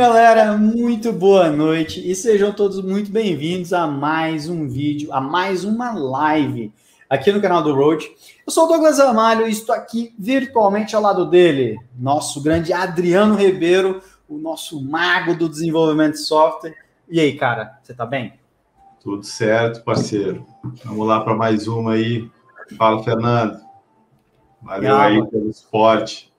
Galera, muito boa noite e sejam todos muito bem-vindos a mais um vídeo, a mais uma live aqui no canal do Road. Eu sou o Douglas Amalho e estou aqui virtualmente ao lado dele, nosso grande Adriano Ribeiro, o nosso mago do desenvolvimento de software. E aí, cara, você tá bem? Tudo certo, parceiro. Vamos lá para mais uma aí. Fala, Fernando. Valeu aí pelo esporte.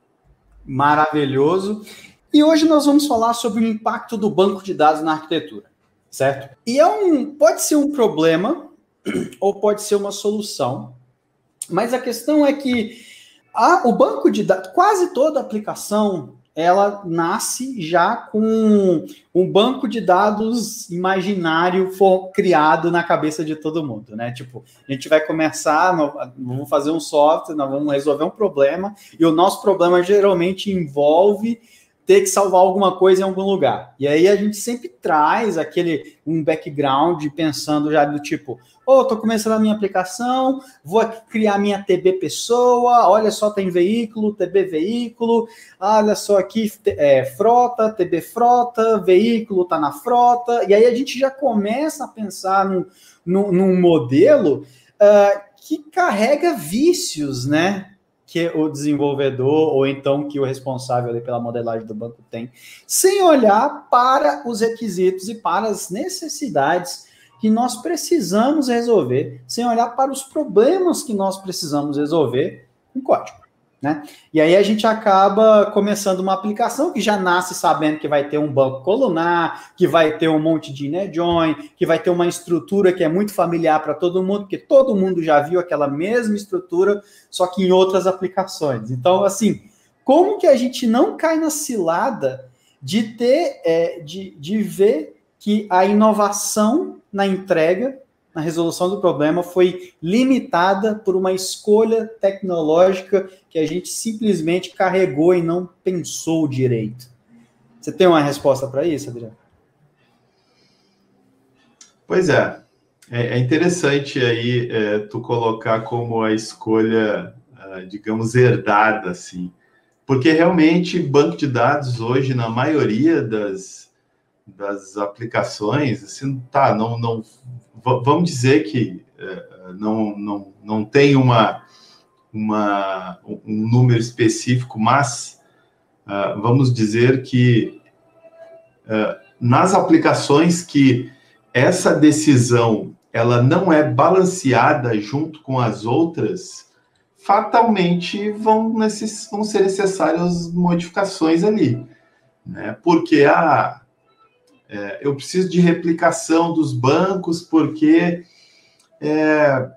Maravilhoso. E hoje nós vamos falar sobre o impacto do banco de dados na arquitetura, certo? E é um, pode ser um problema ou pode ser uma solução, mas a questão é que a, o banco de dados, quase toda aplicação, ela nasce já com um banco de dados imaginário for, criado na cabeça de todo mundo, né? Tipo, a gente vai começar, vamos fazer um software, nós vamos resolver um problema, e o nosso problema geralmente envolve ter que salvar alguma coisa em algum lugar. E aí a gente sempre traz aquele um background pensando já do tipo, oh, tô começando a minha aplicação, vou criar minha TB pessoa, olha só, tem veículo, TB veículo, olha só aqui, é, frota, TB frota, veículo tá na frota, e aí a gente já começa a pensar num, num, num modelo uh, que carrega vícios, né? Que o desenvolvedor ou então que o responsável pela modelagem do banco tem, sem olhar para os requisitos e para as necessidades que nós precisamos resolver, sem olhar para os problemas que nós precisamos resolver em código. Né? E aí a gente acaba começando uma aplicação que já nasce sabendo que vai ter um banco colunar, que vai ter um monte de inner join, que vai ter uma estrutura que é muito familiar para todo mundo, porque todo mundo já viu aquela mesma estrutura, só que em outras aplicações. Então, assim, como que a gente não cai na cilada de ter, é, de, de ver que a inovação na entrega na resolução do problema foi limitada por uma escolha tecnológica que a gente simplesmente carregou e não pensou direito. Você tem uma resposta para isso, Adriano? Pois é. É, interessante aí é, tu colocar como a escolha, ah, digamos, herdada, assim. Porque realmente banco de dados hoje, na maioria das, das aplicações, assim, tá, não, não vamos dizer que uh, não, não, não tem uma, uma, um número específico, mas uh, vamos dizer que uh, nas aplicações que essa decisão ela não é balanceada junto com as outras, fatalmente vão, necess, vão ser necessárias modificações ali. Né? Porque a, é, eu preciso de replicação dos bancos, porque é,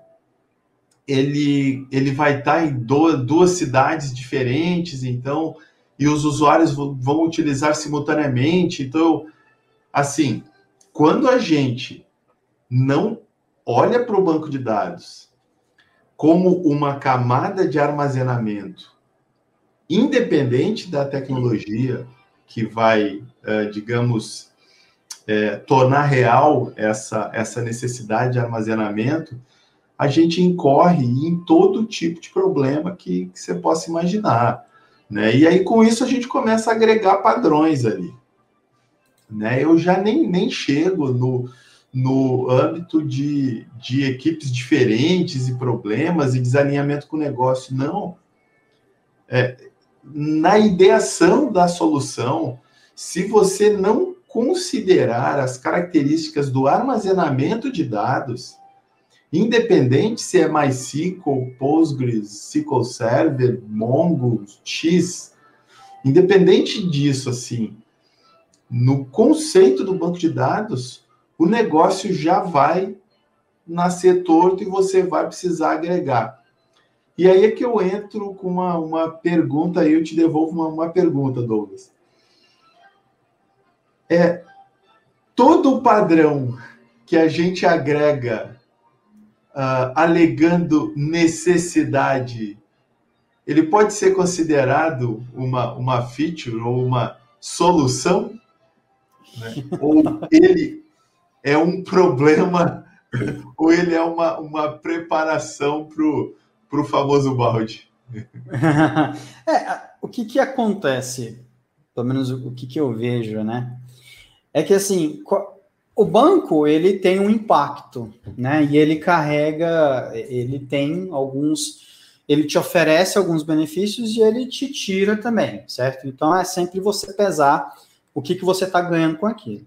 ele, ele vai estar em do, duas cidades diferentes, então, e os usuários vão utilizar simultaneamente. Então, assim, quando a gente não olha para o banco de dados como uma camada de armazenamento independente da tecnologia que vai, uh, digamos, é, tornar real essa, essa necessidade de armazenamento, a gente incorre em todo tipo de problema que, que você possa imaginar. Né? E aí, com isso, a gente começa a agregar padrões ali. Né? Eu já nem, nem chego no, no âmbito de, de equipes diferentes e problemas e desalinhamento com o negócio. Não. É, na ideação da solução, se você não considerar as características do armazenamento de dados, independente se é MySQL, Postgres, SQL Server, Mongo, X, independente disso, assim, no conceito do banco de dados, o negócio já vai nascer torto e você vai precisar agregar. E aí é que eu entro com uma, uma pergunta, e eu te devolvo uma, uma pergunta, Douglas é todo o padrão que a gente agrega uh, alegando necessidade, ele pode ser considerado uma, uma feature ou uma solução? Né? ou ele é um problema, ou ele é uma, uma preparação para o famoso balde? é, o que, que acontece? pelo menos o, o que, que eu vejo, né? É que assim, o banco ele tem um impacto, né? E ele carrega, ele tem alguns, ele te oferece alguns benefícios e ele te tira também, certo? Então é sempre você pesar o que, que você está ganhando com aquilo.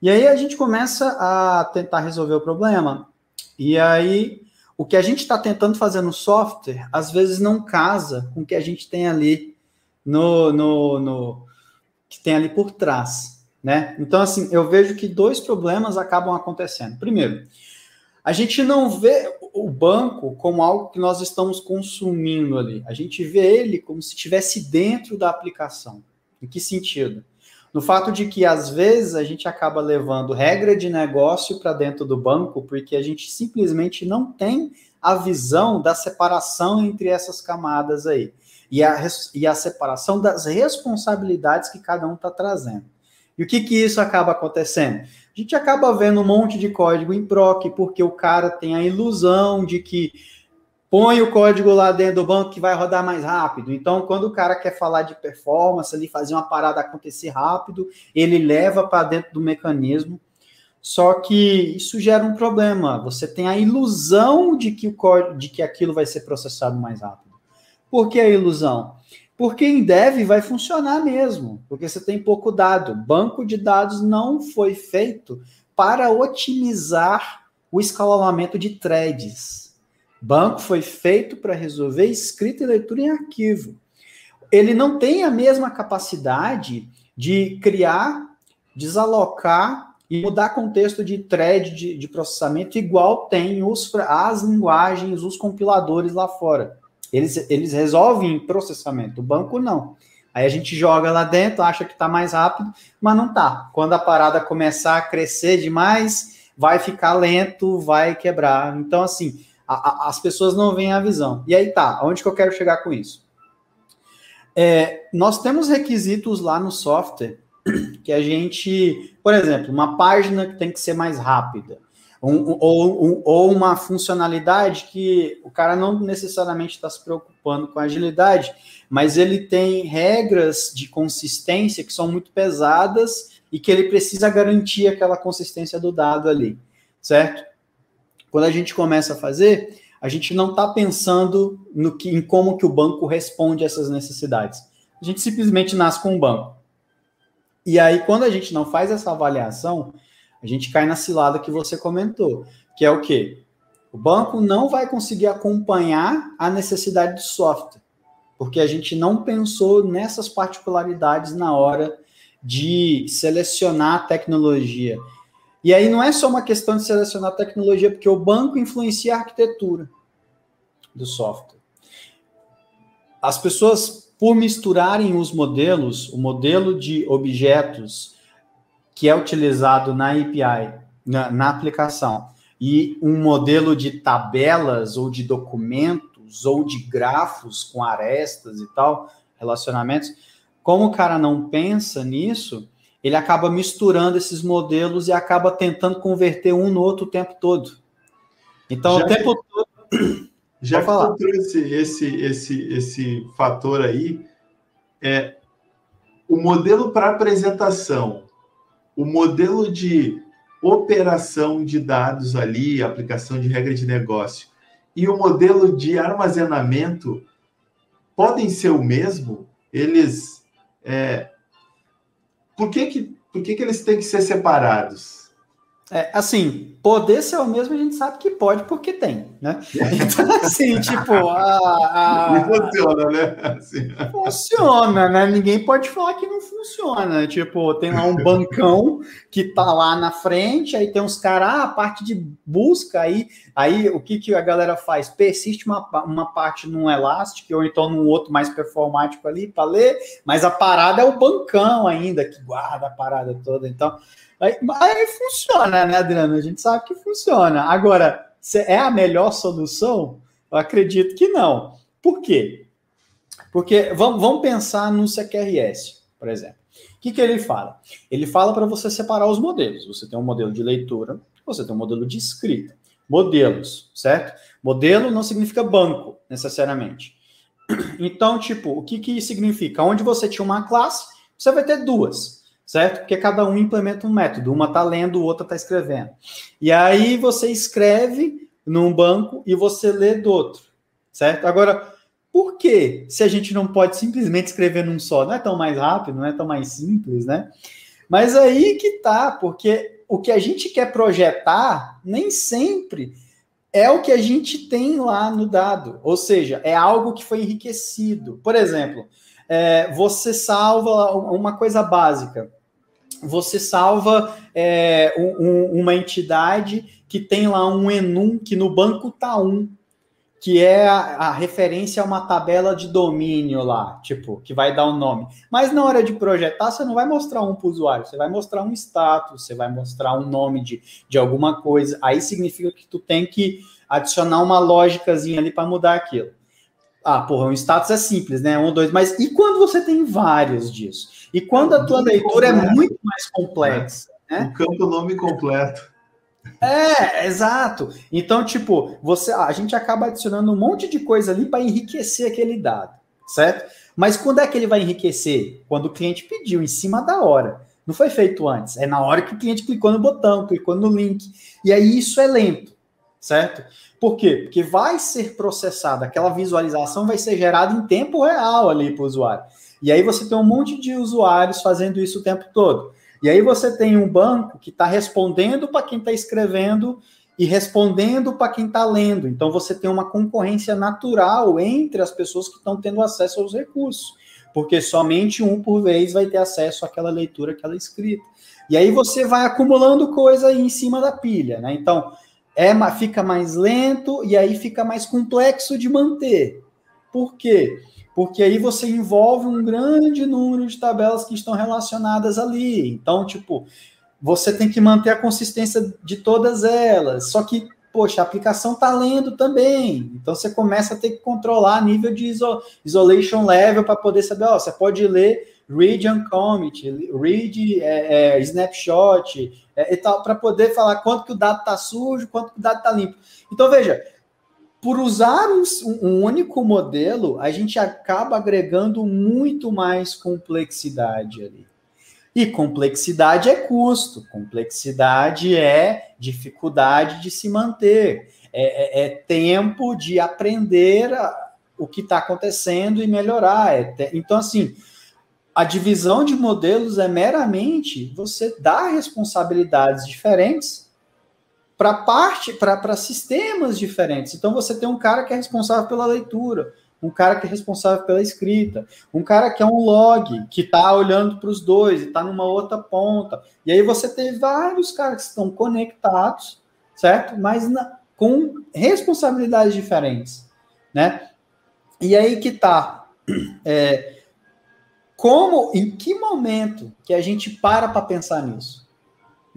E aí a gente começa a tentar resolver o problema. E aí o que a gente está tentando fazer no software, às vezes não casa com o que a gente tem ali no, no, no que tem ali por trás, né? Então, assim, eu vejo que dois problemas acabam acontecendo. Primeiro, a gente não vê o banco como algo que nós estamos consumindo ali. A gente vê ele como se estivesse dentro da aplicação. Em que sentido? no fato de que às vezes a gente acaba levando regra de negócio para dentro do banco porque a gente simplesmente não tem a visão da separação entre essas camadas aí e a, e a separação das responsabilidades que cada um está trazendo. E o que, que isso acaba acontecendo? A gente acaba vendo um monte de código em proc porque o cara tem a ilusão de que põe o código lá dentro do banco que vai rodar mais rápido. Então, quando o cara quer falar de performance, ali fazer uma parada acontecer rápido, ele leva para dentro do mecanismo. Só que isso gera um problema. Você tem a ilusão de que o código, de que aquilo vai ser processado mais rápido. Por que a ilusão? Porque em dev vai funcionar mesmo, porque você tem pouco dado. Banco de dados não foi feito para otimizar o escalonamento de threads Banco foi feito para resolver escrita e leitura em arquivo. Ele não tem a mesma capacidade de criar, desalocar e mudar contexto de thread de, de processamento igual tem os, as linguagens, os compiladores lá fora. Eles, eles resolvem processamento, o banco não. Aí a gente joga lá dentro, acha que está mais rápido, mas não está. Quando a parada começar a crescer demais, vai ficar lento, vai quebrar. Então, assim, a, a, as pessoas não veem a visão. E aí tá, aonde que eu quero chegar com isso? É, nós temos requisitos lá no software que a gente, por exemplo, uma página que tem que ser mais rápida, um, ou, um, ou uma funcionalidade que o cara não necessariamente está se preocupando com agilidade, mas ele tem regras de consistência que são muito pesadas e que ele precisa garantir aquela consistência do dado ali, certo? Quando a gente começa a fazer, a gente não está pensando no que, em como que o banco responde a essas necessidades. A gente simplesmente nasce com o banco. E aí, quando a gente não faz essa avaliação, a gente cai na cilada que você comentou, que é o quê? O banco não vai conseguir acompanhar a necessidade de software, porque a gente não pensou nessas particularidades na hora de selecionar a tecnologia e aí não é só uma questão de selecionar tecnologia, porque o banco influencia a arquitetura do software. As pessoas, por misturarem os modelos, o modelo de objetos que é utilizado na API, na, na aplicação, e um modelo de tabelas ou de documentos ou de grafos com arestas e tal, relacionamentos, como o cara não pensa nisso, ele acaba misturando esses modelos e acaba tentando converter um no outro o tempo todo. Então, já o tempo que, todo. Já que falar. trouxe esse, esse, esse fator aí, é o modelo para apresentação, o modelo de operação de dados ali, aplicação de regra de negócio, e o modelo de armazenamento podem ser o mesmo? Eles. É, por que, que, por que, que eles têm que ser separados? É, assim, poder ser o mesmo a gente sabe que pode porque tem, né? Então, assim, tipo, a, a... funciona, né? Assim. Funciona, né? Ninguém pode falar que não funciona. Tipo, tem lá um bancão que tá lá na frente, aí tem uns caras, ah, a parte de busca aí, aí o que, que a galera faz? Persiste uma, uma parte num elástico ou então num outro mais performático ali para ler, mas a parada é o bancão ainda, que guarda a parada toda. Então, Aí funciona, né, Adriano? A gente sabe que funciona. Agora, é a melhor solução? Eu acredito que não. Por quê? Porque vamos, vamos pensar no CQRS, por exemplo. O que, que ele fala? Ele fala para você separar os modelos. Você tem um modelo de leitura, você tem um modelo de escrita. Modelos, certo? Modelo não significa banco, necessariamente. Então, tipo, o que, que significa? Onde você tinha uma classe, você vai ter duas, certo? Porque cada um implementa um método. Uma está lendo, outra está escrevendo. E aí você escreve num banco e você lê do outro, certo? Agora, por que se a gente não pode simplesmente escrever num só? Não é tão mais rápido, não é tão mais simples, né? Mas aí que tá, porque o que a gente quer projetar nem sempre é o que a gente tem lá no dado, ou seja, é algo que foi enriquecido. Por exemplo, é, você salva uma coisa básica. Você salva é, um, uma entidade que tem lá um enum que no banco tá um que é a, a, referência a uma tabela de domínio lá, tipo, que vai dar um nome. Mas na hora de projetar, você não vai mostrar um para o usuário, você vai mostrar um status, você vai mostrar um nome de, de alguma coisa. Aí significa que tu tem que adicionar uma lógicazinha ali para mudar aquilo. Ah, porra, um status é simples, né? Um, dois, mas e quando você tem vários disso? E quando a tua leitura é muito mais complexa? Né? O campo nome completo. É, exato. Então, tipo, você, a gente acaba adicionando um monte de coisa ali para enriquecer aquele dado, certo? Mas quando é que ele vai enriquecer? Quando o cliente pediu, em cima da hora. Não foi feito antes. É na hora que o cliente clicou no botão, clicou no link. E aí isso é lento, certo? Por quê? Porque vai ser processada, aquela visualização vai ser gerada em tempo real ali para o usuário. E aí você tem um monte de usuários fazendo isso o tempo todo. E aí você tem um banco que está respondendo para quem está escrevendo e respondendo para quem está lendo. Então você tem uma concorrência natural entre as pessoas que estão tendo acesso aos recursos, porque somente um por vez vai ter acesso àquela leitura, àquela escrita. E aí você vai acumulando coisa aí em cima da pilha, né? Então é, fica mais lento e aí fica mais complexo de manter. Por quê? porque aí você envolve um grande número de tabelas que estão relacionadas ali. Então, tipo, você tem que manter a consistência de todas elas. Só que, poxa, a aplicação está lendo também. Então você começa a ter que controlar nível de iso isolation level para poder saber, ó, você pode ler read and commit, read é, é, snapshot, é, e tal, para poder falar quanto que o dado está sujo, quanto que o dado está limpo. Então, veja, por usar um, único modelo, a gente acaba agregando muito mais complexidade ali. E complexidade é custo, complexidade é dificuldade de se manter, é, é, é tempo de aprender a, o que está acontecendo e melhorar. É te, então, assim, a divisão de modelos é meramente você dar responsabilidades diferentes para parte, para sistemas diferentes. Então você tem um cara que é responsável pela leitura, um cara que é responsável pela escrita, um cara que é um log, que está olhando para os dois e está numa outra ponta. E aí você tem vários caras que estão conectados, certo? Mas na, com responsabilidades diferentes, né? E aí que tá. É, como, em que momento que a gente para para pensar nisso?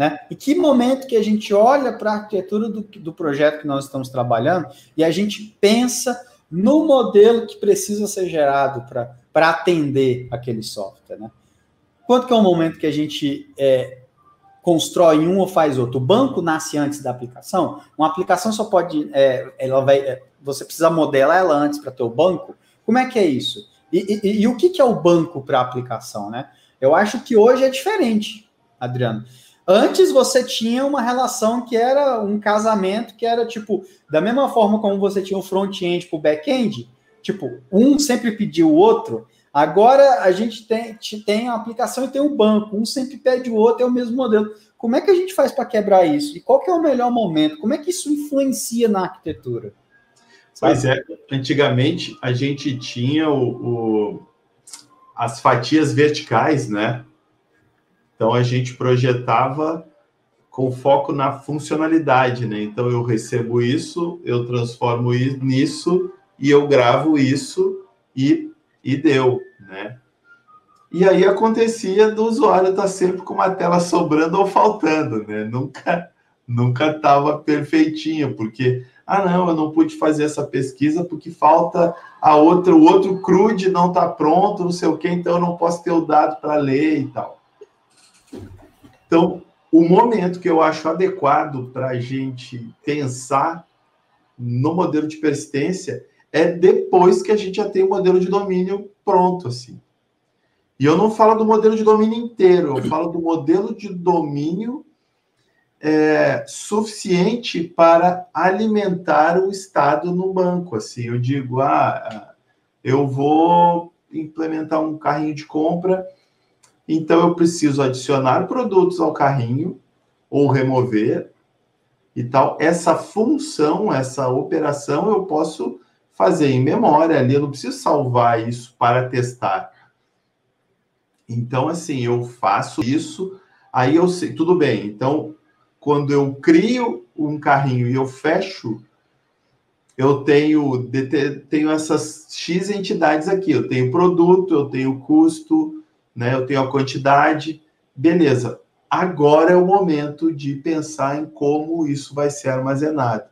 Né? Em que momento que a gente olha para a arquitetura do, do projeto que nós estamos trabalhando e a gente pensa no modelo que precisa ser gerado para atender aquele software, né? Quanto que é o momento que a gente é, constrói um ou faz outro? O banco nasce antes da aplicação? Uma aplicação só pode, é, ela vai, é, você precisa modelar ela antes para ter o banco? Como é que é isso? E, e, e o que, que é o banco para a aplicação, né? Eu acho que hoje é diferente, Adriano. Antes você tinha uma relação que era um casamento que era tipo, da mesma forma como você tinha o front-end para o back-end, tipo, um sempre pediu o outro. Agora a gente tem, tem a aplicação e tem o banco, um sempre pede o outro, é o mesmo modelo. Como é que a gente faz para quebrar isso? E qual que é o melhor momento? Como é que isso influencia na arquitetura? Pois é, antigamente a gente tinha o, o, as fatias verticais, né? Então a gente projetava com foco na funcionalidade, né? Então eu recebo isso, eu transformo isso nisso e eu gravo isso e, e deu, né? E aí acontecia do usuário estar tá sempre com uma tela sobrando ou faltando, né? Nunca nunca estava perfeitinho, porque ah não, eu não pude fazer essa pesquisa porque falta a outra, o outro CRUD não está pronto, não sei o que, então eu não posso ter o dado para ler e tal. Então, o momento que eu acho adequado para a gente pensar no modelo de persistência é depois que a gente já tem o modelo de domínio pronto, assim. E eu não falo do modelo de domínio inteiro, eu falo do modelo de domínio é, suficiente para alimentar o Estado no banco. Assim, eu digo, ah, eu vou implementar um carrinho de compra, então eu preciso adicionar produtos ao carrinho ou remover e tal. Essa função, essa operação, eu posso fazer em memória ali, eu não preciso salvar isso para testar. Então, assim, eu faço isso, aí eu sei, tudo bem. Então, quando eu crio um carrinho e eu fecho, eu tenho, tenho essas X entidades aqui. Eu tenho produto, eu tenho custo, né? eu tenho a quantidade. Beleza. Agora é o momento de pensar em como isso vai ser armazenado.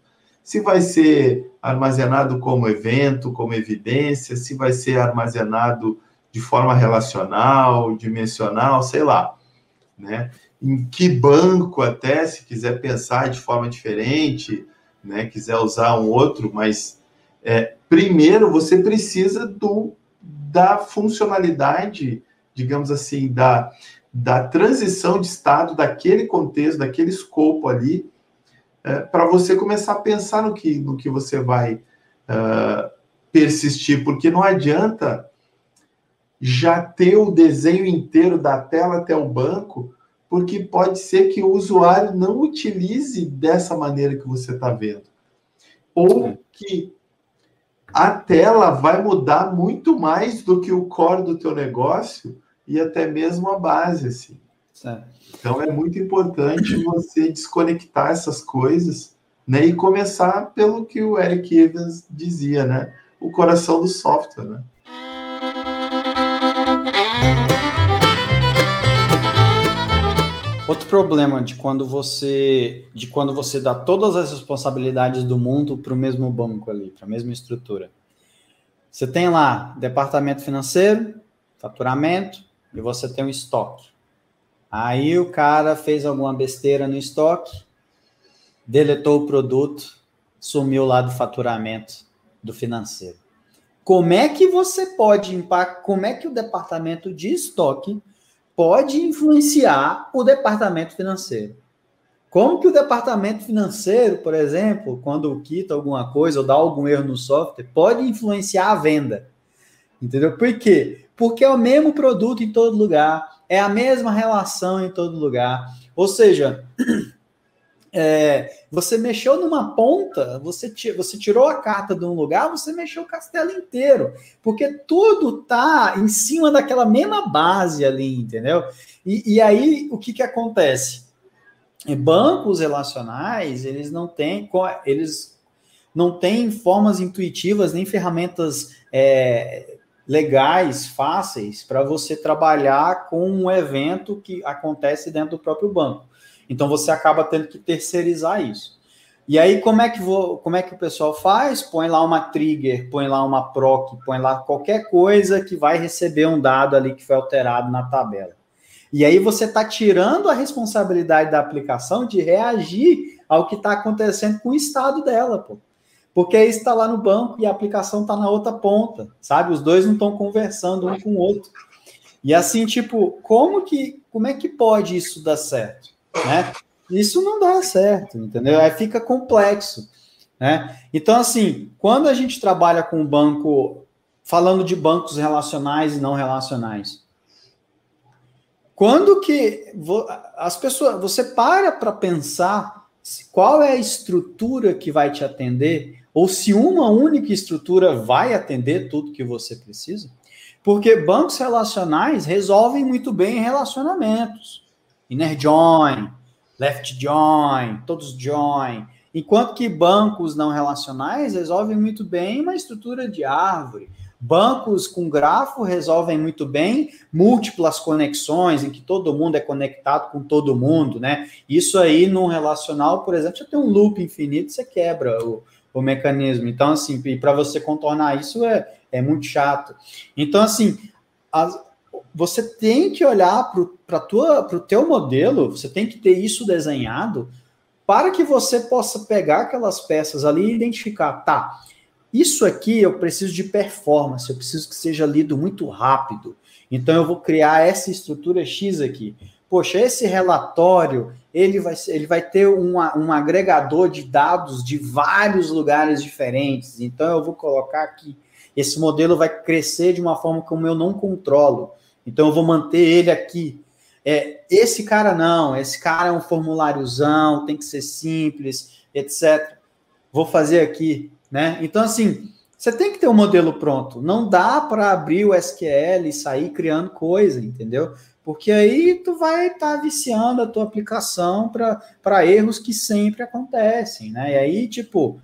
Se vai ser armazenado como evento, como evidência, se vai ser armazenado de forma relacional, dimensional, sei lá, né? Em que banco até, se quiser pensar de forma diferente, né? Quiser usar um outro, mas é, primeiro você precisa do da funcionalidade, digamos assim, da, da transição de estado daquele contexto, daquele escopo ali, é, para você começar a pensar no que, no que você vai uh, persistir, porque não adianta já ter o desenho inteiro da tela até o banco, porque pode ser que o usuário não utilize dessa maneira que você está vendo. Ou que a tela vai mudar muito mais do que o core do teu negócio e até mesmo a base, assim. Certo. Então é muito importante você desconectar essas coisas, né? E começar pelo que o Eric Evans dizia, né? O coração do software, né? Outro problema de quando você de quando você dá todas as responsabilidades do mundo para o mesmo banco ali, para a mesma estrutura. Você tem lá departamento financeiro, faturamento e você tem um estoque. Aí o cara fez alguma besteira no estoque, deletou o produto, sumiu lá do faturamento do financeiro. Como é que você pode impactar, como é que o departamento de estoque pode influenciar o departamento financeiro. Como que o departamento financeiro, por exemplo, quando quita alguma coisa ou dá algum erro no software, pode influenciar a venda? Entendeu? Por quê? Porque é o mesmo produto em todo lugar, é a mesma relação em todo lugar. Ou seja, é, você mexeu numa ponta, você, você tirou a carta de um lugar, você mexeu o castelo inteiro, porque tudo tá em cima daquela mesma base ali, entendeu? E, e aí o que, que acontece? Bancos relacionais, eles não têm, eles não têm formas intuitivas nem ferramentas é, legais, fáceis, para você trabalhar com um evento que acontece dentro do próprio banco. Então você acaba tendo que terceirizar isso. E aí, como é que vou, como é que o pessoal faz? Põe lá uma trigger, põe lá uma proc, põe lá qualquer coisa que vai receber um dado ali que foi alterado na tabela. E aí você está tirando a responsabilidade da aplicação de reagir ao que está acontecendo com o estado dela, pô. Porque aí está lá no banco e a aplicação está na outra ponta, sabe? Os dois não estão conversando um com o outro. E assim, tipo, como que, como é que pode isso dar certo? né? Isso não dá certo, entendeu? Aí fica complexo, né? Então, assim, quando a gente trabalha com banco, falando de bancos relacionais e não relacionais, quando que as pessoas, você para para pensar qual é a estrutura que vai te atender, ou se uma única estrutura vai atender tudo que você precisa? Porque bancos relacionais resolvem muito bem relacionamentos. Inner Join, Left Join, todos Join. Enquanto que bancos não relacionais resolvem muito bem uma estrutura de árvore. Bancos com grafo resolvem muito bem múltiplas conexões, em que todo mundo é conectado com todo mundo, né? Isso aí, num relacional, por exemplo, já tem um loop infinito, você quebra o, o mecanismo. Então, assim, para você contornar isso é, é muito chato. Então, assim, as, você tem que olhar para o teu modelo, você tem que ter isso desenhado para que você possa pegar aquelas peças ali e identificar, tá, isso aqui eu preciso de performance, eu preciso que seja lido muito rápido. Então eu vou criar essa estrutura X aqui. Poxa, esse relatório ele vai, ele vai ter uma, um agregador de dados de vários lugares diferentes. Então eu vou colocar aqui. Esse modelo vai crescer de uma forma como eu não controlo. Então eu vou manter ele aqui. É, esse cara não, esse cara é um formuláriozão, tem que ser simples, etc. Vou fazer aqui, né? Então, assim, você tem que ter um modelo pronto. Não dá para abrir o SQL e sair criando coisa, entendeu? Porque aí tu vai estar tá viciando a tua aplicação para erros que sempre acontecem, né? E aí, tipo,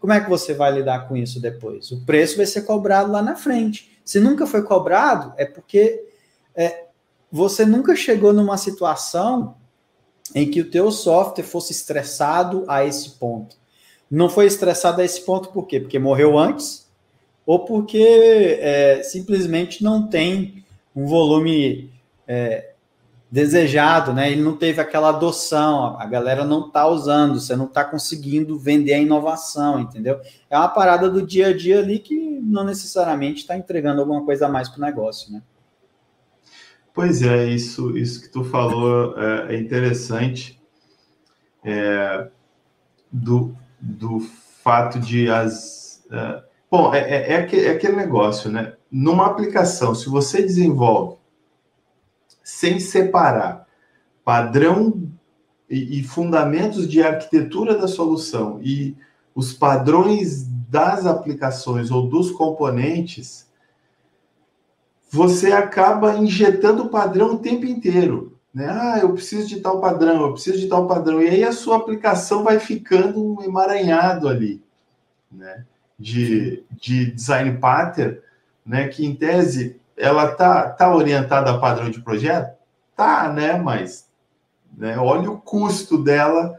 como é que você vai lidar com isso depois? O preço vai ser cobrado lá na frente. Se nunca foi cobrado, é porque é, você nunca chegou numa situação em que o teu software fosse estressado a esse ponto. Não foi estressado a esse ponto por quê? Porque morreu antes ou porque é, simplesmente não tem um volume é, desejado, né? Ele não teve aquela adoção, a galera não está usando, você não está conseguindo vender a inovação, entendeu? É uma parada do dia a dia ali que não necessariamente está entregando alguma coisa a mais para o negócio, né? Pois é, isso, isso que tu falou é, é interessante é, do, do fato de as. É, bom, é, é, é, aquele negócio, né? Numa aplicação, se você desenvolve sem separar padrão e, e fundamentos de arquitetura da solução e os padrões das aplicações ou dos componentes, você acaba injetando padrão o tempo inteiro. Né? Ah, eu preciso de tal padrão, eu preciso de tal padrão. E aí a sua aplicação vai ficando um emaranhado ali, né? De, de design pattern, né? Que em tese ela tá, tá orientada a padrão de projeto? Tá, né? Mas né? olha o custo dela.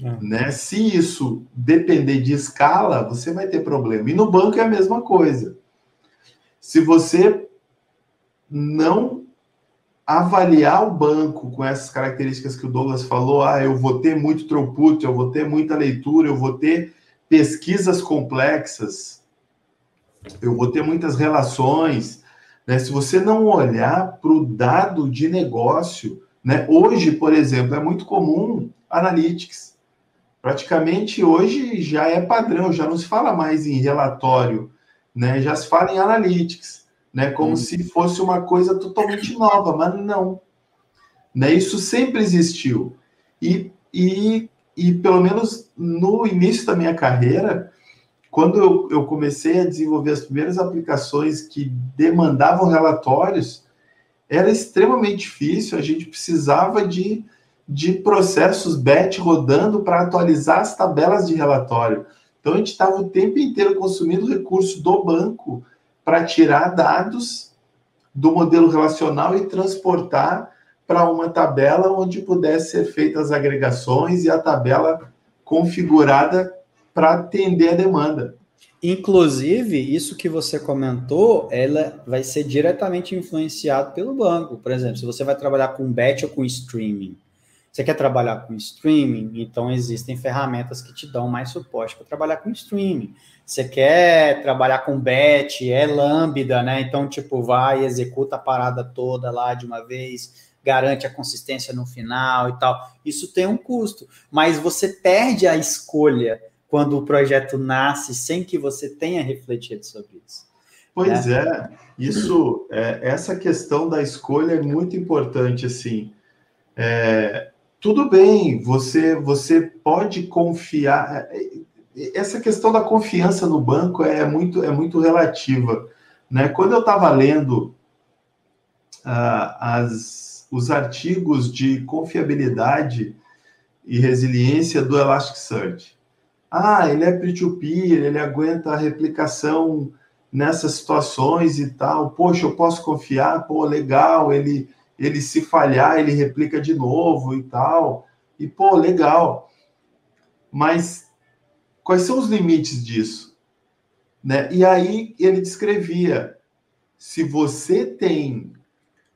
É. Né? Se isso depender de escala, você vai ter problema. E no banco é a mesma coisa. Se você não avaliar o banco com essas características que o Douglas falou, ah, eu vou ter muito throughput, eu vou ter muita leitura, eu vou ter pesquisas complexas, eu vou ter muitas relações, né? Se você não olhar para o dado de negócio, né? Hoje, por exemplo, é muito comum analytics. Praticamente hoje já é padrão, já não se fala mais em relatório, né? Já se fala em analytics né? Como hum. se fosse uma coisa totalmente nova, mas não. Né? Isso sempre existiu. E, e, e pelo menos no início da minha carreira, quando eu, eu comecei a desenvolver as primeiras aplicações que demandavam relatórios, era extremamente difícil, a gente precisava de, de processos batch rodando para atualizar as tabelas de relatório. Então a gente estava o tempo inteiro consumindo recurso do banco para tirar dados do modelo relacional e transportar para uma tabela onde pudesse ser feitas as agregações e a tabela configurada para atender a demanda. Inclusive, isso que você comentou, ela vai ser diretamente influenciado pelo banco. Por exemplo, se você vai trabalhar com batch ou com streaming, você quer trabalhar com streaming, então existem ferramentas que te dão mais suporte para trabalhar com streaming. Você quer trabalhar com batch, é lambda, né? Então, tipo, vai, executa a parada toda lá de uma vez, garante a consistência no final e tal. Isso tem um custo, mas você perde a escolha quando o projeto nasce sem que você tenha refletido sobre isso. Pois né? é, isso, é, essa questão da escolha é muito importante, assim. É, tudo bem, você, você pode confiar. É, essa questão da confiança no banco é muito, é muito relativa. Né? Quando eu estava lendo uh, as, os artigos de confiabilidade e resiliência do Elasticsearch, ah, ele é peer-to-peer, ele aguenta a replicação nessas situações e tal. Poxa, eu posso confiar? Pô, legal, ele ele se falhar, ele replica de novo e tal. E, pô, legal. Mas quais são os limites disso? Né? E aí ele descrevia: se você tem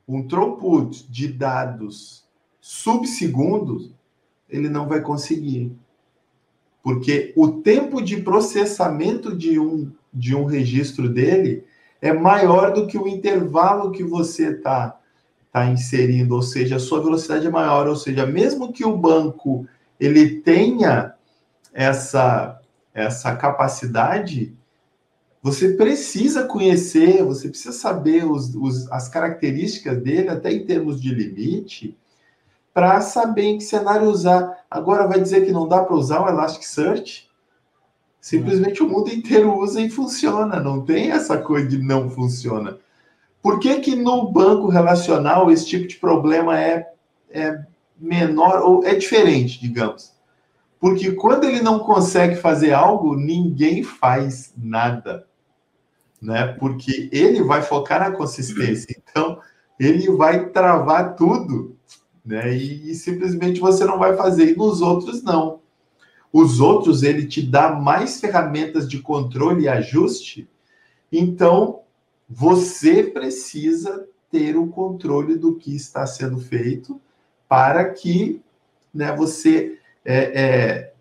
um throughput de dados subsegundos, ele não vai conseguir. Porque o tempo de processamento de um, de um registro dele é maior do que o intervalo que você está tá inserindo, ou seja, a sua velocidade é maior, ou seja, mesmo que o banco ele tenha essa essa capacidade, você precisa conhecer, você precisa saber os, os, as características dele, até em termos de limite, para saber em que cenário usar. Agora vai dizer que não dá para usar o Elasticsearch? Simplesmente o mundo inteiro usa e funciona, não tem essa coisa de não funciona. Por que, que no banco relacional esse tipo de problema é, é menor ou é diferente, digamos? Porque quando ele não consegue fazer algo, ninguém faz nada. Né? Porque ele vai focar na consistência. Então, ele vai travar tudo. Né? E, e simplesmente você não vai fazer. E nos outros, não. Os outros, ele te dá mais ferramentas de controle e ajuste. Então, você precisa ter o controle do que está sendo feito para que né, você é, é,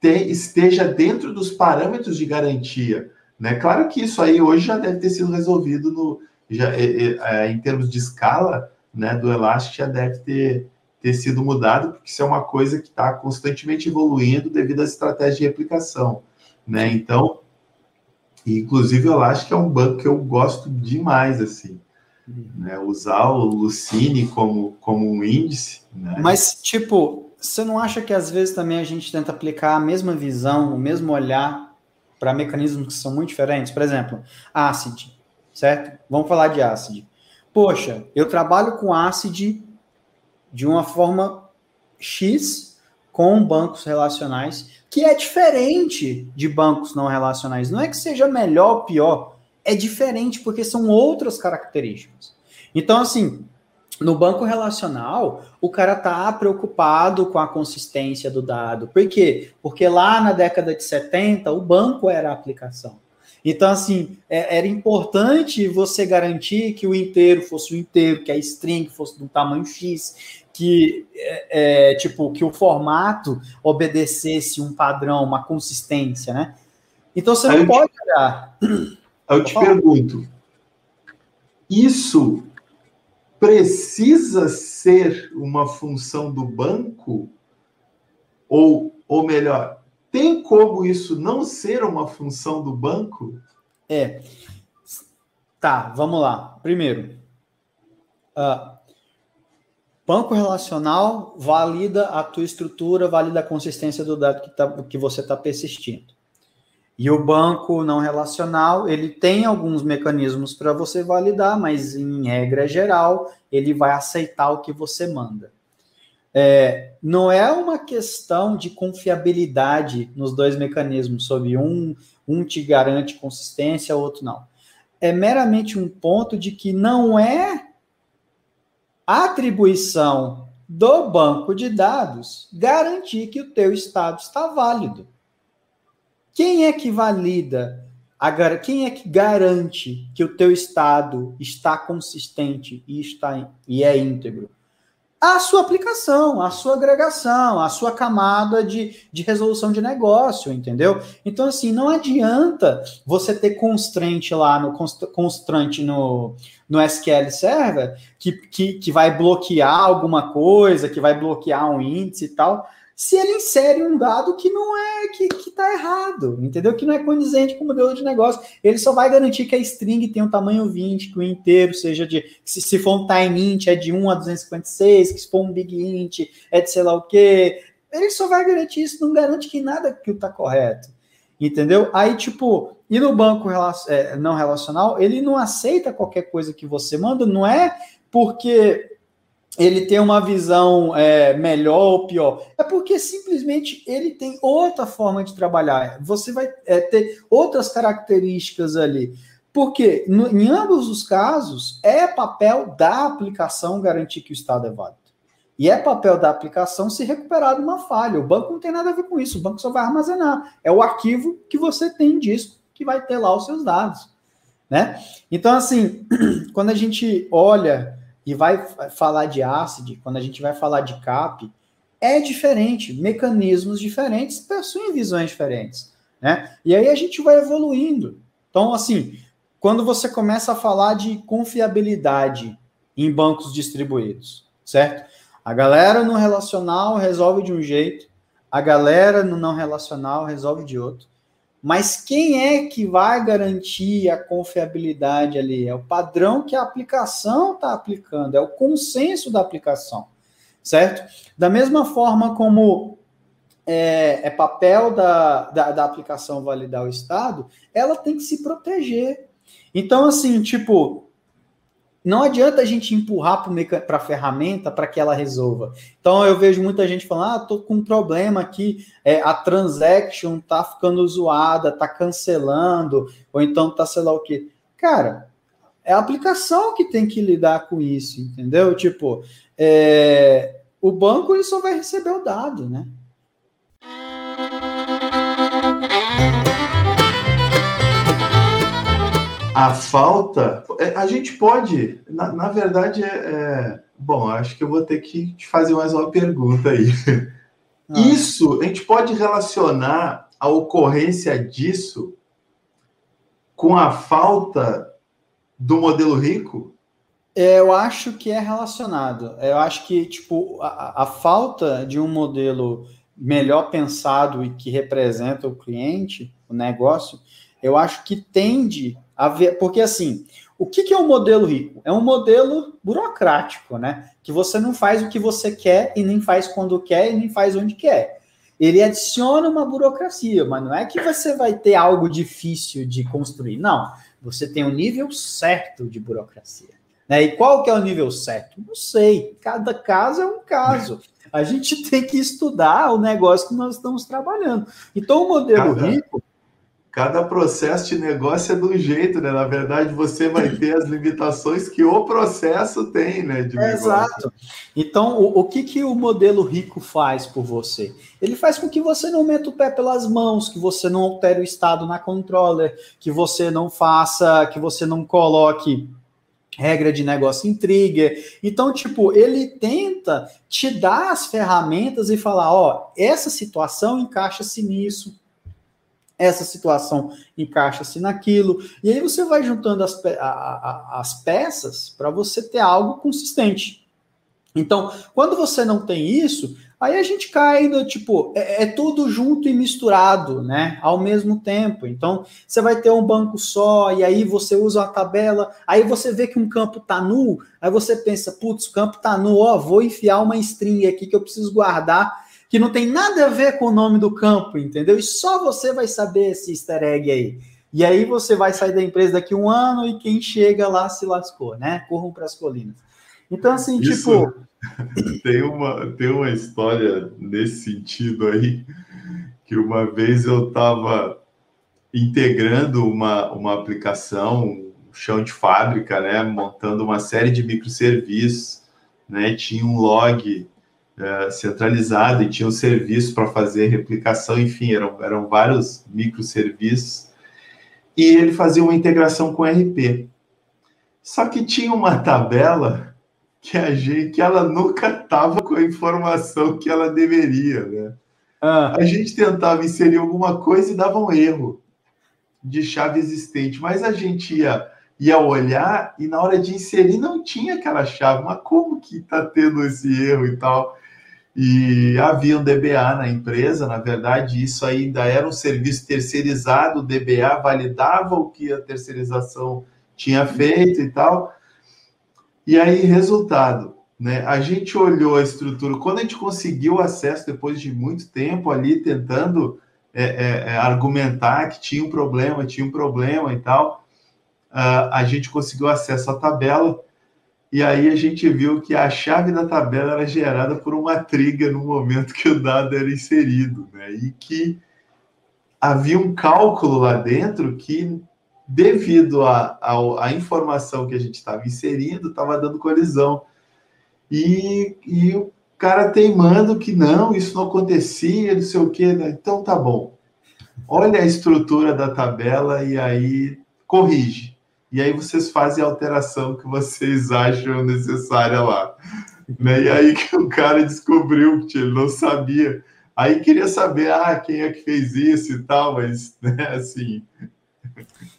te, esteja dentro dos parâmetros de garantia. Né? Claro que isso aí hoje já deve ter sido resolvido no, já, é, é, é em termos de escala né, do Elastic, já deve ter, ter sido mudado, porque isso é uma coisa que está constantemente evoluindo devido às estratégias de replicação. Né? Então, inclusive o Elastic é um banco que eu gosto demais, assim. Né? Usar o Lucine como, como um índice. Né? Mas, tipo, você não acha que às vezes também a gente tenta aplicar a mesma visão, o mesmo olhar para mecanismos que são muito diferentes? Por exemplo, ACID, certo? Vamos falar de ACID. Poxa, eu trabalho com ACID de uma forma X com bancos relacionais, que é diferente de bancos não relacionais. Não é que seja melhor ou pior, é diferente porque são outras características. Então, assim, no banco relacional, o cara tá preocupado com a consistência do dado. Por quê? Porque lá na década de 70, o banco era a aplicação. Então, assim, é, era importante você garantir que o inteiro fosse o inteiro, que a string fosse do tamanho X, que, é, é, tipo, que o formato obedecesse um padrão, uma consistência, né? Então, você não eu pode te, olhar... Eu te pergunto, isso precisa ser uma função do banco? Ou, ou melhor, tem como isso não ser uma função do banco? É. Tá, vamos lá. Primeiro, uh, banco relacional valida a tua estrutura, valida a consistência do dado que, tá, que você está persistindo. E o banco não relacional, ele tem alguns mecanismos para você validar, mas em regra geral, ele vai aceitar o que você manda. É, não é uma questão de confiabilidade nos dois mecanismos, sobre um, um te garante consistência, outro não. É meramente um ponto de que não é atribuição do banco de dados garantir que o teu estado está válido. Quem é que valida? A, quem é que garante que o teu estado está consistente e, está, e é íntegro? A sua aplicação, a sua agregação, a sua camada de, de resolução de negócio, entendeu? Então, assim, não adianta você ter constraint lá no constraint no, no SQL Server que, que, que vai bloquear alguma coisa, que vai bloquear um índice e tal se ele insere um dado que não é que está errado, entendeu? Que não é condizente com o modelo de negócio. Ele só vai garantir que a string tem um tamanho 20, que o inteiro seja de. Se, se for um time int é de 1 a 256, que se for um big int é de sei lá o quê. Ele só vai garantir isso, não garante que nada que está correto. Entendeu? Aí, tipo, e no banco é, não relacional, ele não aceita qualquer coisa que você manda, não é porque ele tem uma visão é, melhor ou pior. É porque simplesmente ele tem outra forma de trabalhar. Você vai é, ter outras características ali. Porque no, em ambos os casos é papel da aplicação garantir que o estado é válido. E é papel da aplicação se recuperar de uma falha. O banco não tem nada a ver com isso. O banco só vai armazenar. É o arquivo que você tem em disco que vai ter lá os seus dados. Né? Então, assim, quando a gente olha e vai falar de ACID, quando a gente vai falar de CAP, é diferente, mecanismos diferentes possuem visões diferentes, né? E aí a gente vai evoluindo. Então, assim, quando você começa a falar de confiabilidade em bancos distribuídos, certo? A galera no relacional resolve de um jeito, a galera no não relacional resolve de outro. Mas quem é que vai garantir a confiabilidade ali? É o padrão que a aplicação está aplicando, é o consenso da aplicação, certo? Da mesma forma como é, é papel da, da, da aplicação validar o Estado, ela tem que se proteger. Então, assim, tipo, não adianta a gente empurrar para a ferramenta para que ela resolva. Então eu vejo muita gente falando: ah, tô com um problema aqui, é, a transaction tá ficando zoada, tá cancelando, ou então tá sei lá o quê. Cara, é a aplicação que tem que lidar com isso, entendeu? Tipo, é, o banco ele só vai receber o dado, né? A falta, é, a gente pode, na, na verdade, é, é, Bom, acho que eu vou ter que te fazer mais uma pergunta aí. Ah. Isso, a gente pode relacionar a ocorrência disso com a falta do modelo rico? É, eu acho que é relacionado. Eu acho que, tipo, a, a falta de um modelo melhor pensado e que representa o cliente, o negócio, eu acho que tende porque assim, o que, que é um modelo rico? É um modelo burocrático, né? Que você não faz o que você quer e nem faz quando quer e nem faz onde quer. Ele adiciona uma burocracia, mas não é que você vai ter algo difícil de construir. Não, você tem o um nível certo de burocracia. Né? E qual que é o nível certo? Não sei. Cada caso é um caso. A gente tem que estudar o negócio que nós estamos trabalhando. Então, o modelo rico cada processo de negócio é um jeito, né? Na verdade, você vai ter as limitações que o processo tem, né? De Exato. Então, o, o, que, que o modelo rico faz por você? Ele faz com que você não meta o pé pelas mãos, que você não altere o estado na controller, que você não faça, que você não coloque regra de negócio em trigger. Então, tipo, ele tenta te dar as ferramentas e falar, ó, essa situação encaixa-se nisso, essa situação encaixa-se naquilo, e aí você vai juntando as, pe a, a, as peças para você ter algo consistente. Então, quando você não tem isso, aí a gente cai no tipo, é, é, tudo junto e misturado, né? Ao mesmo tempo. Então, você vai ter um banco só, e aí você usa uma tabela, aí você vê que um campo tá nu, aí você pensa, putz, o campo tá nu, ó, vou enfiar uma string aqui que eu preciso guardar que não tem nada a ver com o nome do campo, entendeu? E só você vai saber esse easter egg aí. E aí você vai sair da empresa daqui um ano e quem chega lá se lascou, né? Corram para as colinas. Então, assim, Isso, tipo. Tem uma, tem uma história nesse sentido aí, que uma vez eu estava integrando uma, uma aplicação, um chão de fábrica, né? Montando uma série de microserviços, né? Tinha um log é, centralizado e tinha um serviço para fazer replicação, enfim, eram, eram vários microserviços. E ele fazia uma integração com RP. Só que tinha uma tabela que a gente, que ela nunca estava com a informação que ela deveria, né? Ah. A gente tentava inserir alguma coisa e dava um erro de chave existente, mas a gente ia ia olhar e na hora de inserir não tinha aquela chave, mas como que está tendo esse erro e tal? E havia um DBA na empresa, na verdade, isso ainda era um serviço terceirizado, o DBA validava o que a terceirização tinha feito e tal. E aí, resultado, né? A gente olhou a estrutura, quando a gente conseguiu acesso depois de muito tempo ali tentando é, é, é argumentar que tinha um problema, tinha um problema e tal, uh, a gente conseguiu acesso à tabela e aí a gente viu que a chave da tabela era gerada por uma trigger no momento que o dado era inserido, né? E que havia um cálculo lá dentro que, devido à informação que a gente estava inserindo, estava dando colisão. E, e o cara teimando que não, isso não acontecia, não sei o quê. Né? Então tá bom. Olha a estrutura da tabela e aí corrige e aí vocês fazem a alteração que vocês acham necessária lá. Né? E aí que o cara descobriu que ele não sabia. Aí queria saber, ah, quem é que fez isso e tal, mas, né, assim,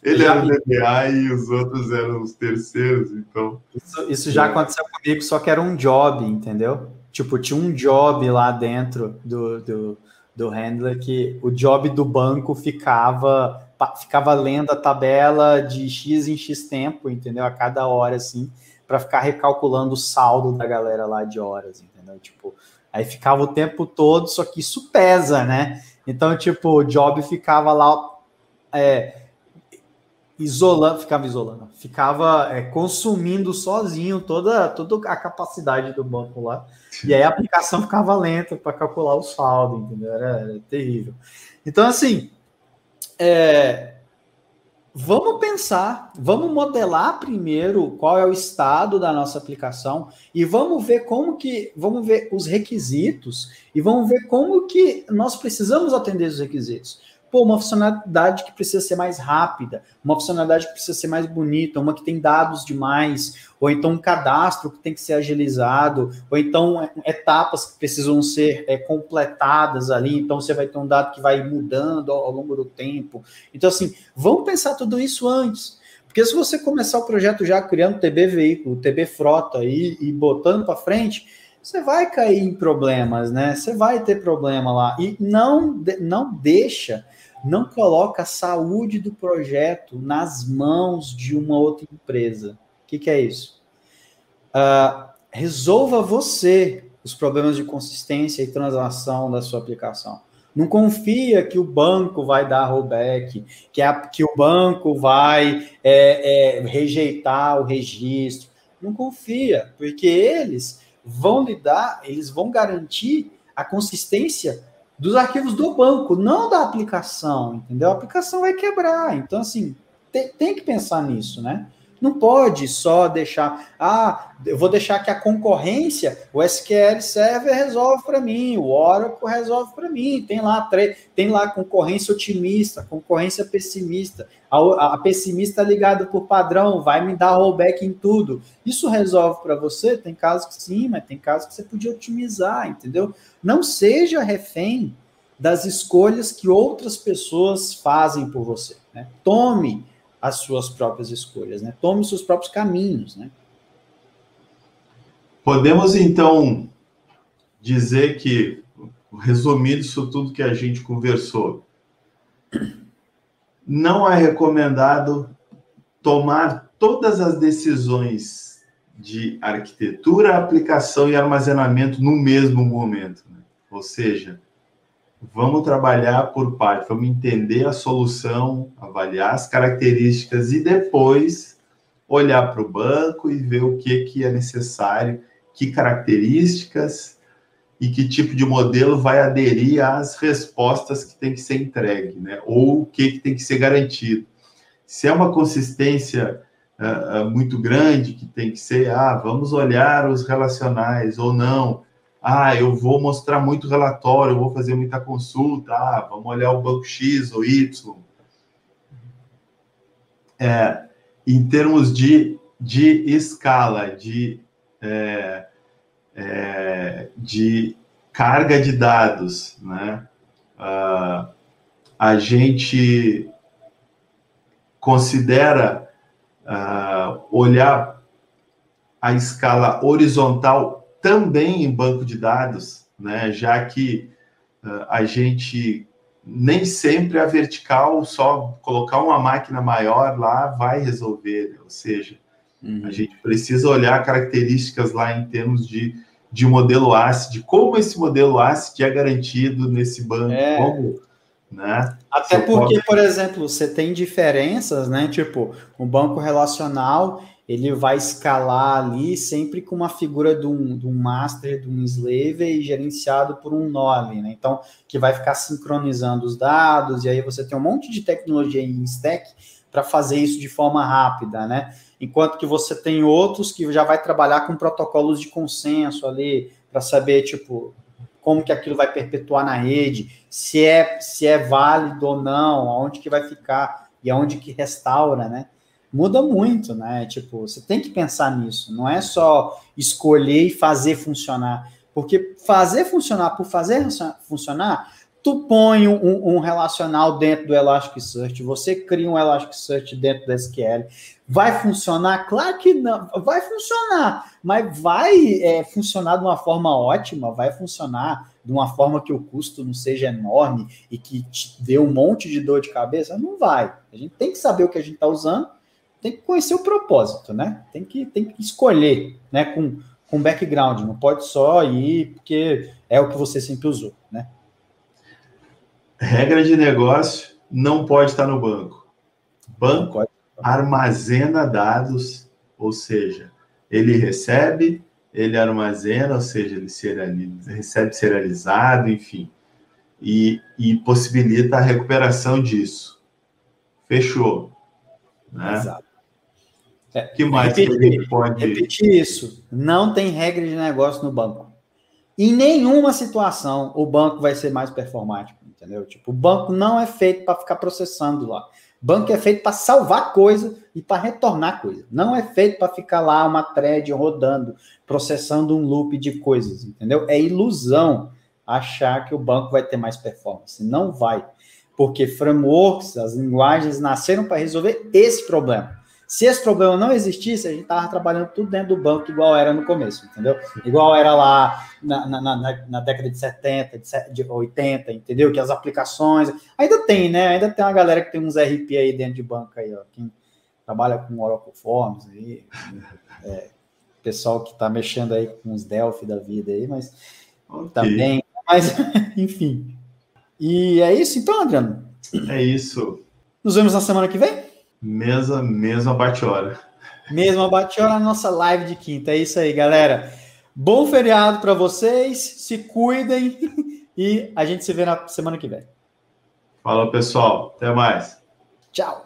Ele era o DBA e os outros eram os terceiros, então. Isso, isso já aconteceu comigo, só que era um job, entendeu? Tipo, tinha um job lá dentro do, do, do handler que o job do banco ficava ficava lendo a tabela de X em X tempo, entendeu? A cada hora, assim, para ficar recalculando o saldo da galera lá de horas, entendeu? Tipo, aí ficava o tempo todo, só que isso pesa, né? Então, tipo, o job ficava lá é, isolando, ficava isolando, ficava é, consumindo sozinho toda, toda a capacidade do banco lá. E aí a aplicação ficava lenta para calcular o saldo, entendeu? Era, era terrível. Então, assim, é, vamos pensar, vamos modelar primeiro qual é o estado da nossa aplicação e vamos ver como que, vamos ver os requisitos e vamos ver como que nós precisamos atender os requisitos. Pô, uma funcionalidade que precisa ser mais rápida, uma funcionalidade que precisa ser mais bonita, uma que tem dados demais, ou então um cadastro que tem que ser agilizado, ou então é, etapas que precisam ser é, completadas ali, então você vai ter um dado que vai mudando ao, ao longo do tempo. Então, assim, vamos pensar tudo isso antes. Porque se você começar o projeto já criando TB veículo, TB frota e, e botando para frente, você vai cair em problemas, né? Você vai ter problema lá. E não, não deixa não coloca a saúde do projeto nas mãos de uma outra empresa. O que, que é isso? Uh, resolva você os problemas de consistência e transação da sua aplicação. Não confia que o banco vai dar rollback, que, a, que o banco vai é, é, rejeitar o registro. Não confia, porque eles vão lidar, eles vão garantir a consistência dos arquivos do banco, não da aplicação, entendeu? A aplicação vai quebrar. Então, assim, tem, tem que pensar nisso, né? Não pode só deixar, ah, eu vou deixar que a concorrência, o SQL Server resolve para mim, o Oracle resolve para mim. Tem lá, tem lá concorrência otimista, concorrência pessimista. A, a pessimista ligada por padrão vai me dar rollback em tudo. Isso resolve para você? Tem casos que sim, mas tem casos que você podia otimizar, entendeu? Não seja refém das escolhas que outras pessoas fazem por você. Né? Tome as suas próprias escolhas, né? Tome seus próprios caminhos, né? Podemos então dizer que, resumindo isso tudo que a gente conversou, não é recomendado tomar todas as decisões de arquitetura, aplicação e armazenamento no mesmo momento. Né? Ou seja, vamos trabalhar por parte, vamos entender a solução, avaliar as características e depois olhar para o banco e ver o que, que é necessário, que características e que tipo de modelo vai aderir às respostas que tem que ser entregue, né? Ou o que, que tem que ser garantido. Se é uma consistência uh, muito grande que tem que ser, ah, vamos olhar os relacionais ou não, ah, eu vou mostrar muito relatório, eu vou fazer muita consulta, ah, vamos olhar o banco X ou Y. É, em termos de, de escala, de, é, é, de carga de dados, né? Uh, a gente considera uh, olhar a escala horizontal também em banco de dados, né? Já que uh, a gente nem sempre a vertical, só colocar uma máquina maior lá vai resolver, né? ou seja, uhum. a gente precisa olhar características lá em termos de, de modelo ACID, como esse modelo ACID é garantido nesse banco, é. como, né? Até porque, por exemplo, você tem diferenças, né? Tipo, um banco relacional ele vai escalar ali sempre com uma figura de um, de um master, de um slave gerenciado por um nome, né? Então, que vai ficar sincronizando os dados, e aí você tem um monte de tecnologia em stack para fazer isso de forma rápida, né? Enquanto que você tem outros que já vai trabalhar com protocolos de consenso ali, para saber, tipo, como que aquilo vai perpetuar na rede, se é, se é válido ou não, aonde que vai ficar e aonde que restaura, né? Muda muito, né? Tipo, você tem que pensar nisso, não é só escolher e fazer funcionar, porque fazer funcionar por fazer funcionar, tu põe um, um, relacional dentro do Elasticsearch, você cria um Elasticsearch dentro do SQL, vai funcionar? Claro que não, vai funcionar, mas vai é, funcionar de uma forma ótima, vai funcionar de uma forma que o custo não seja enorme e que te dê um monte de dor de cabeça? Não vai. A gente tem que saber o que a gente está usando, tem que conhecer o propósito, né? Tem que, tem que escolher, né? Com, com background, não pode só ir porque é o que você sempre usou, né? Regra de negócio não pode estar no banco. Banco armazena dados, ou seja, ele recebe, ele armazena, ou seja, ele serializa, recebe serializado, enfim, e, e, possibilita a recuperação disso. Fechou. Né? Exato. É, que mais repetir, que a gente pode... Repetir isso. Não tem regra de negócio no banco. Em nenhuma situação o banco vai ser mais performático entendeu? Tipo, o banco não é feito para ficar processando lá. Banco é feito para salvar coisa e para retornar coisa. Não é feito para ficar lá uma thread rodando, processando um loop de coisas, entendeu? É ilusão achar que o banco vai ter mais performance. Não vai. Porque frameworks, as linguagens nasceram para resolver esse problema. Se esse problema não existisse, a gente estava trabalhando tudo dentro do banco, igual era no começo, entendeu? Igual era lá na, na, na, na década de 70, de 80, entendeu? Que as aplicações. Ainda tem, né? Ainda tem uma galera que tem uns RP aí dentro de banco aí, ó. Quem trabalha com Oracle Forms aí. É, pessoal que está mexendo aí com os Delphi da vida aí, mas okay. também. Mas, enfim. E é isso, então, Adriano? É isso. Nos vemos na semana que vem? Mesma, mesma bate-hora. Mesma bate-hora na nossa live de quinta. É isso aí, galera. Bom feriado para vocês, se cuidem e a gente se vê na semana que vem. Fala, pessoal. Até mais. Tchau.